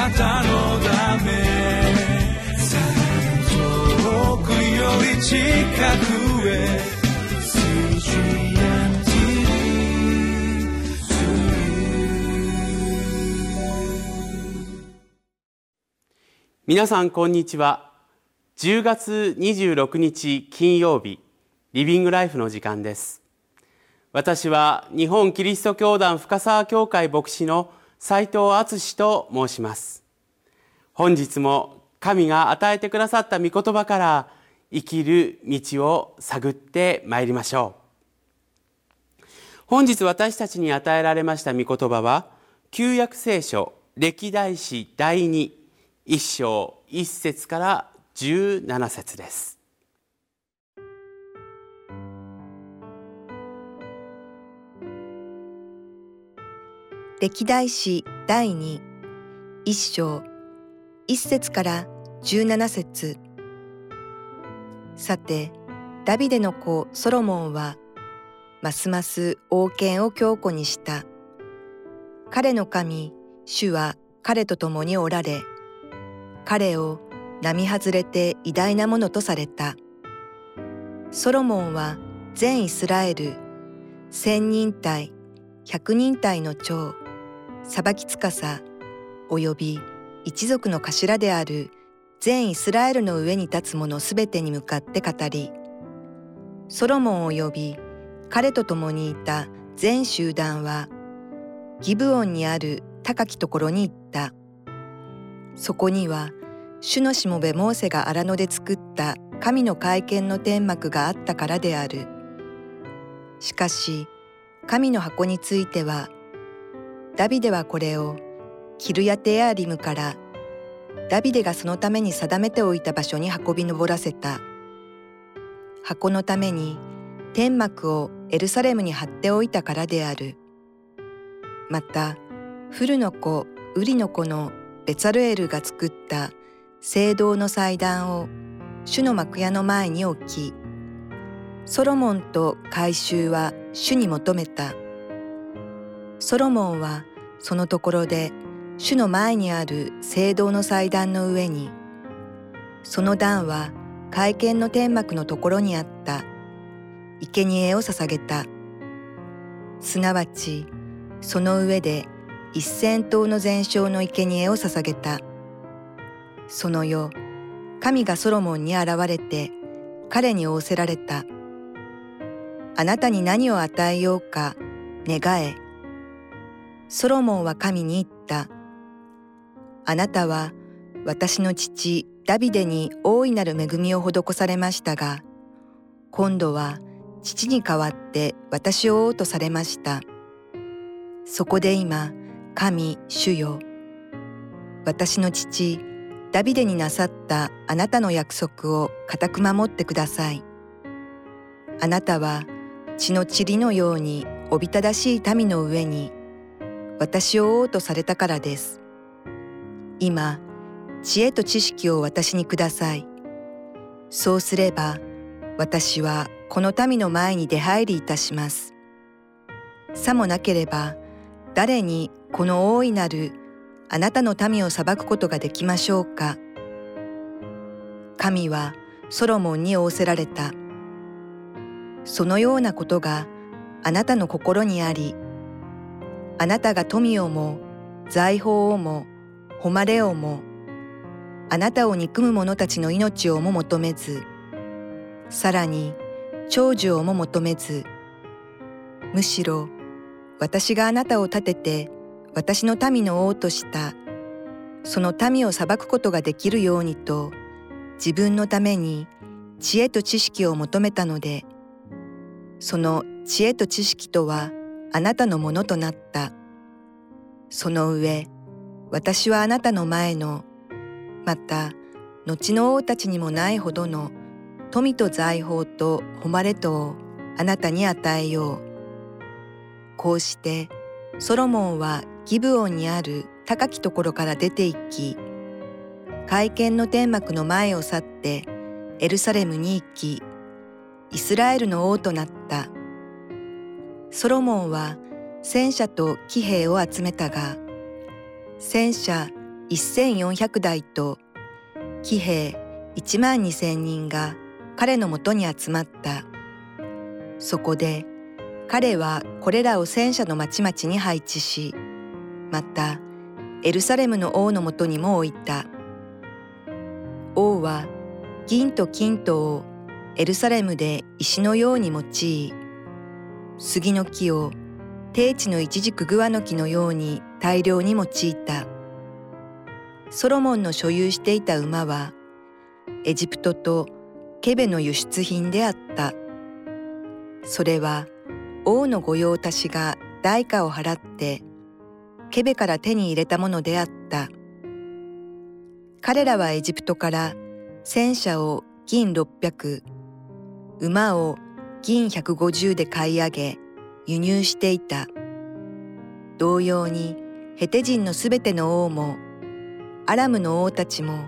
なたのため遠くより近くへ皆さんこんにちは。10月26日金曜日リビングライフの時間です。私は日本キリスト教団深沢教会牧師の斉藤敦と申します。本日も神が与えてくださった御言葉から生きる道を探ってまいりましょう。本日私たちに与えられました御言葉は旧約聖書歴代史第2一章一節から十七節です。歴代史第二一章一節から十七節さてダビデの子ソロモンはますます王権を強固にした彼の神主は彼と共におられ彼を並外れて偉大なものとされた。ソロモンは全イスラエル、千人隊、百人隊の長、裁き司、及び一族の頭である全イスラエルの上に立つ者すべてに向かって語り、ソロモンを呼び、彼と共にいた全集団は、ギブオンにある高きところに行った。そこには主のしもべモーセが荒野で作った神の会見の天幕があったからである。しかし神の箱についてはダビデはこれをキルヤテアリムからダビデがそのために定めておいた場所に運び上らせた。箱のために天幕をエルサレムに貼っておいたからである。また、フルの子、ウリの子のベツァルエルが作った聖堂の祭壇を主の幕屋の前に置き、ソロモンと改宗は主に求めた。ソロモンはそのところで主の前にある聖堂の祭壇の上に、その段は会見の天幕のところにあった生贄を捧げた。すなわち、その上で一千頭の全焼の生贄を捧げた。その夜、神がソロモンに現れて彼に仰せられた。あなたに何を与えようか願え。ソロモンは神に言った。あなたは私の父ダビデに大いなる恵みを施されましたが、今度は父に代わって私を王とされました。そこで今、神主よ私の父ダビデになさったあなたの約束を固く守ってくださいあなたは血の塵のようにおびただしい民の上に私を王とされたからです。今知恵と知識を私にください。そうすれば私はこの民の前に出入りいたします。さもなければ誰にこの大いなるあなたの民を裁くことができましょうか。神はソロモンに仰せられた。そのようなことがあなたの心にあり、あなたが富をも財宝をも誉れをも、あなたを憎む者たちの命をも求めず、さらに長寿をも求めず、むしろ私があなたを立てて私の民の王としたその民を裁くことができるようにと自分のために知恵と知識を求めたのでその知恵と知識とはあなたのものとなったその上私はあなたの前のまた後の王たちにもないほどの富と財宝と誉れとをあなたに与えようこうしてソロモンはギブオンにある高きところから出て行き、会見の天幕の前を去ってエルサレムに行き、イスラエルの王となった。ソロモンは戦車と騎兵を集めたが、戦車1400台と騎兵1万2000人が彼のもとに集まった。そこで彼はこれらを戦車の町々に配置し、またエルサレムの王のもとにも置いた。王は銀と金とをエルサレムで石のように用い、杉の木を低地のイチジクグアの木のように大量に用いた。ソロモンの所有していた馬は、エジプトとケベの輸出品であった。それは王の御用達が代価を払ってケベから手に入れたものであった。彼らはエジプトから戦車を銀600、馬を銀150で買い上げ輸入していた。同様にヘテ人のすべての王もアラムの王たちも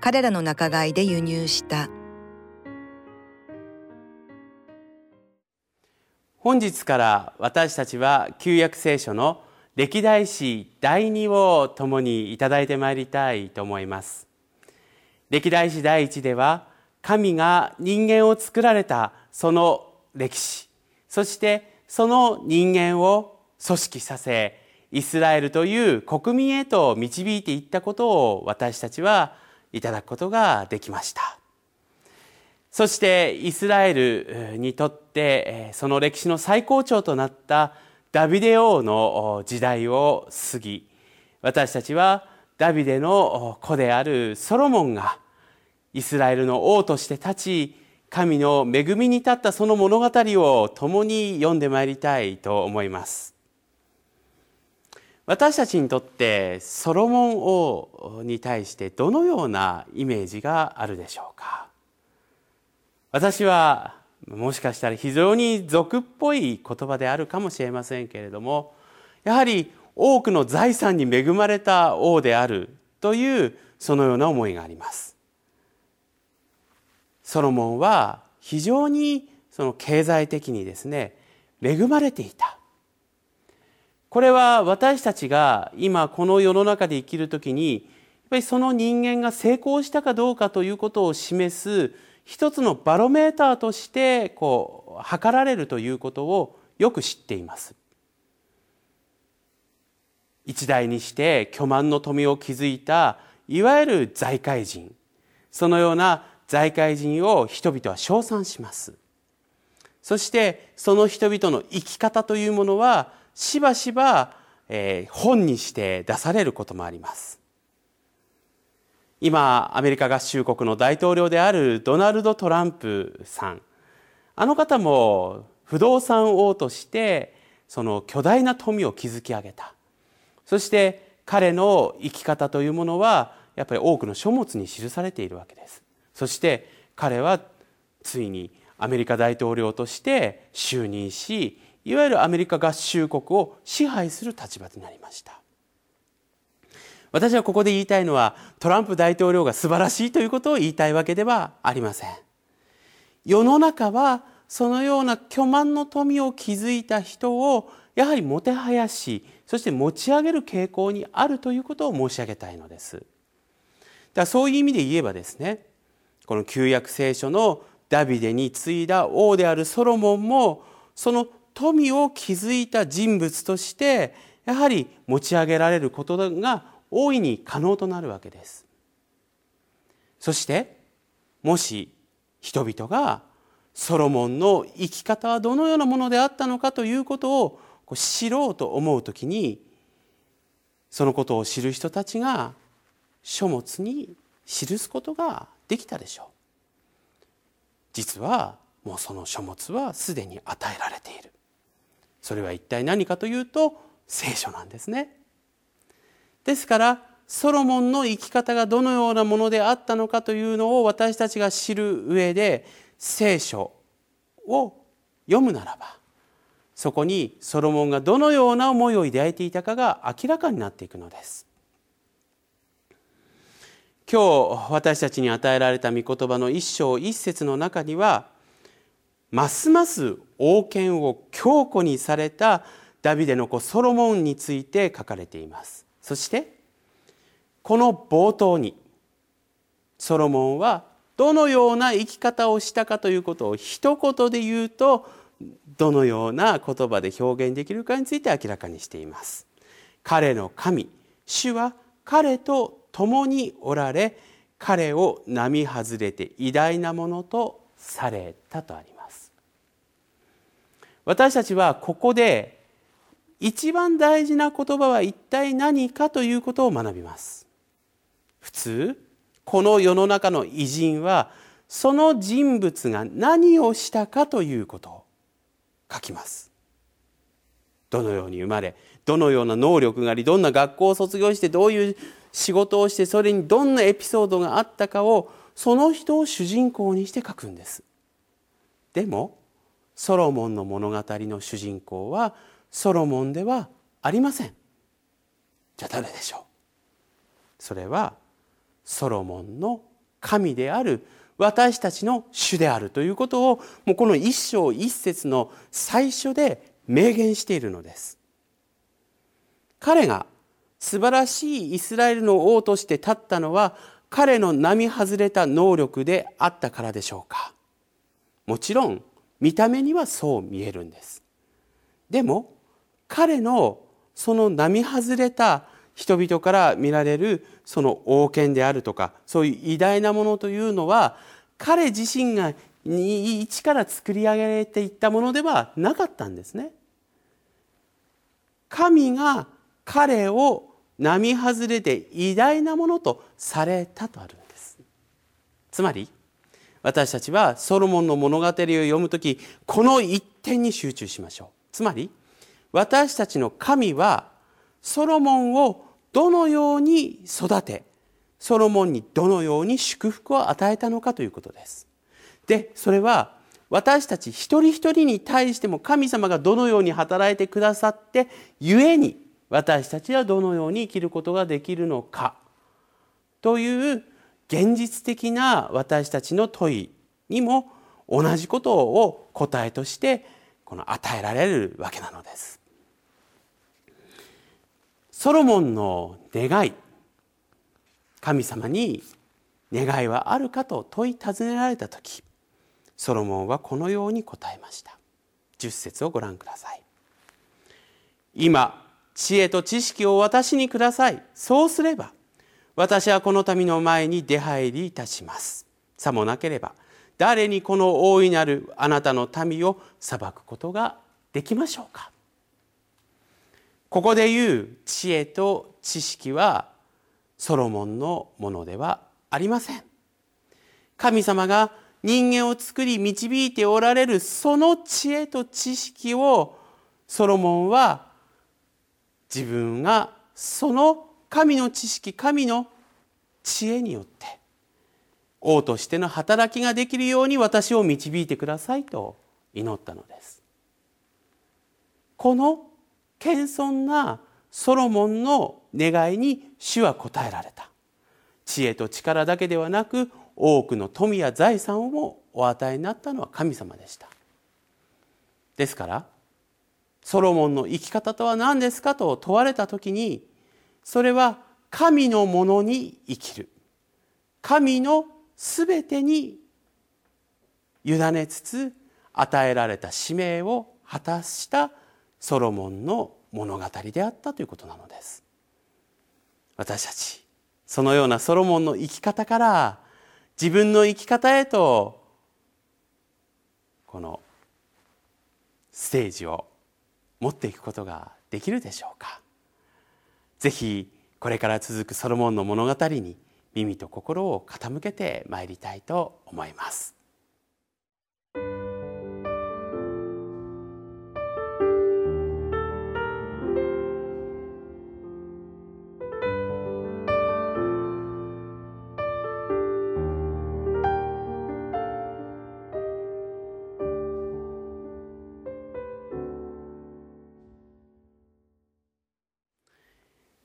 彼らの仲買で輸入した。本日から私たちは旧約聖書の歴代史第2を共にいただいてまいりたいと思います歴代史第1では神が人間を作られたその歴史。そしてその人間を組織させイスラエルという国民へと導いていったことを私たちはいただくことができました。そしてイスラエルにとってその歴史の最高潮となったダビデ王の時代を過ぎ私たちはダビデの子であるソロモンがイスラエルの王として立ち神の恵みに立ったその物語を共に読んでまいりたいと思います。私たちにとってソロモン王に対してどのようなイメージがあるでしょうか？私はもしかしたら非常に俗っぽい言葉であるかもしれませんけれどもやはり多くの財産に恵まれた王であるというそのような思いがあります。ソロモンは非常にその経済的にですね恵まれていたこれは私たちが今この世の中で生きるときにやっぱりその人間が成功したかどうかということを示す一つのバロメーターとしてこう測られるということをよく知っています。一代にして巨万の富を築いたいわゆる財界人そのような財界人を人々は称賛します。そしてその人々の生き方というものはしばしば、えー、本にして出されることもあります。今アメリカ合衆国の大統領であるドナルド・トランプさん。あの方も不動産王としてその巨大な富を築き上げた。そして彼の生き方というものはやっぱり多くの書物に記されているわけです。そして彼はついにアメリカ大統領として就任しいわゆるアメリカ合衆国を支配する立場になりました。私はここで言いたいのはトランプ大統領が素晴らしいということを言いたいわけではありません。世の中はそのような巨万の富を築いた人をやはりもてはやしそして持ち上げる傾向にあるということを申し上げたいのです。だからそういう意味で言えばですねこの旧約聖書のダビデに継いだ王であるソロモンもその富を築いた人物としてやはり持ち上げられることが大いに可能となるわけです。そしてもし人々がソロモンの生き方はどのようなものであったのかということを知ろうと思う時にそのことを知る人たちが書物に記すことができたでしょう。実はもうその書物はすでに与えられている。それは一体何かというと聖書なんですね。ですからソロモンの生き方がどのようなものであったのかというのを私たちが知る上で聖書を読むならばそこにソロモンがどのような思いを抱いていたかが明らかになっていくのです。今日私たちに与えられた御言葉の一章一節の中にはますます王権を強固にされたダビデの子ソロモンについて書かれています。そしてこの冒頭にソロモンはどのような生き方をしたかということを一言で言うとどのような言葉で表現できるかについて明らかにしています彼の神主は彼と共におられ彼を並外れて偉大なものとされたとあります。私たちはここで一番大事な言葉は一体何かということを学びます。普通この世の中の偉人はその人物が何をしたかということを書きます。どのように生まれどのような能力がありどんな学校を卒業してどういう仕事をしてそれにどんなエピソードがあったかをその人を主人公にして書くんです。でもソロモンの物語の主人公はソロモンではありません。じゃあ誰でしょう？それはソロモンの神である私たちの主であるということをもうこの一章一節の最初で明言しているのです。彼が素晴らしいイスラエルの王として立ったのは彼の並外れた能力であったからでしょうかもちろん見た目にはそう見えるんですでも彼のその並外れた人々から見られるその王権であるとかそういう偉大なものというのは彼自身が一から作り上げていったものではなかったんですね。神が彼を並外れて偉大なものとされたとあるんです。つまり私たちはソロモンの物語を読む時この一点に集中しましょう。つまり私たちの神はソロモンをどのように育てソロモンにどのように祝福を与えたのかということです。でそれは私たち一人一人に対しても神様がどのように働いてくださって故に私たちはどのように生きることができるのか。という現実的な私たちの問いにも同じことを答えとしてこの与えられるわけなのです。ソロモンの願い神様に願いはあるかと問い尋ねられた時ソロモンはこのように答えました。10節をご覧ください。今知恵と知識を私にください。そうすれば私はこの民の前に出入りいたします。さもなければ誰にこの大いなるあなたの民を裁くことができましょうか。ここで言う知恵と知識はソロモンのものではありません。神様が人間を作り導いておられるその知恵と知識をソロモンは自分がその神の知識神の知恵によって王としての働きができるように私を導いてくださいと祈ったのです。この謙遜なソロモンの願いに主は答えられた。知恵と力だけではなく多くの富や財産をもお与えになったのは神様でした。ですからソロモンの生き方とは何ですかと問われた時にそれは神のものに生きる。神のすべてに委ねつつ与えられた使命を果たしたソロモンの物語であったということなのです。私たちそのようなソロモンの生き方から自分の生き方へとこのステージを持っていくことができるでしょうか？ぜひこれから続くソロモンの物語に耳と心を傾けてまいりたいと思います。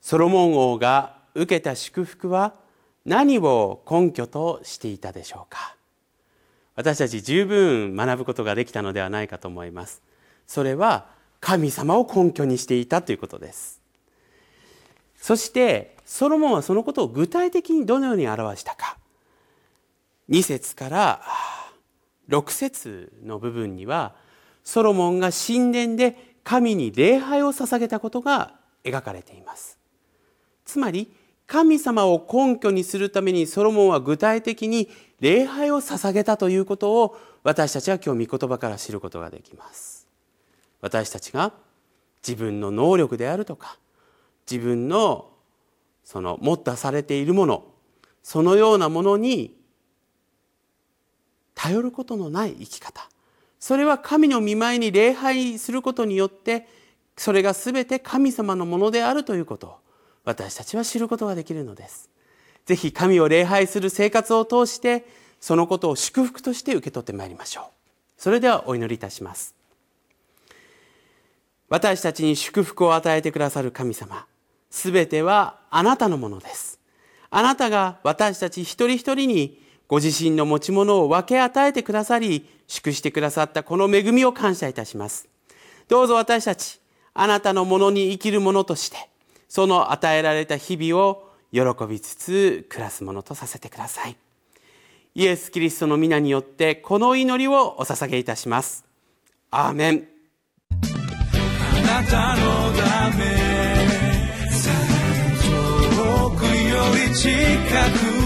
ソロモン王が受けた祝福は何を根拠としていたでしょうか？私たち十分学ぶことができたのではないかと思います。それは神様を根拠にしていたということです。そしてソロモンはそのことを具体的にどのように表したか？2節から6節の部分にはソロモンが神殿で神に礼拝を捧げたことが描かれています。つまり神様を根拠にするためにソロモンは具体的に礼拝を捧げたということを私たちは今日御言葉から知ることができます。私たちが自分の能力であるとか自分のその持ったされているものそのようなものに頼ることのない生き方。それは神の見舞いに礼拝することによってそれが全て神様のものであるということ。私たちは知ることができるのです。ぜひ神を礼拝する生活を通してそのことを祝福として受け取ってまいりましょう。それではお祈りいたします。私たちに祝福を与えてくださる神様すべてはあなたのものです。あなたが私たち一人一人にご自身の持ち物を分け与えてくださり祝してくださったこの恵みを感謝いたします。どうぞ私たちあなたのものに生きるものとしてその与えられた日々を喜びつつ暮らすものとさせてください。イエス・キリストの皆によってこの祈りをお捧げいたします。アーメン。あなたのため遠くより近く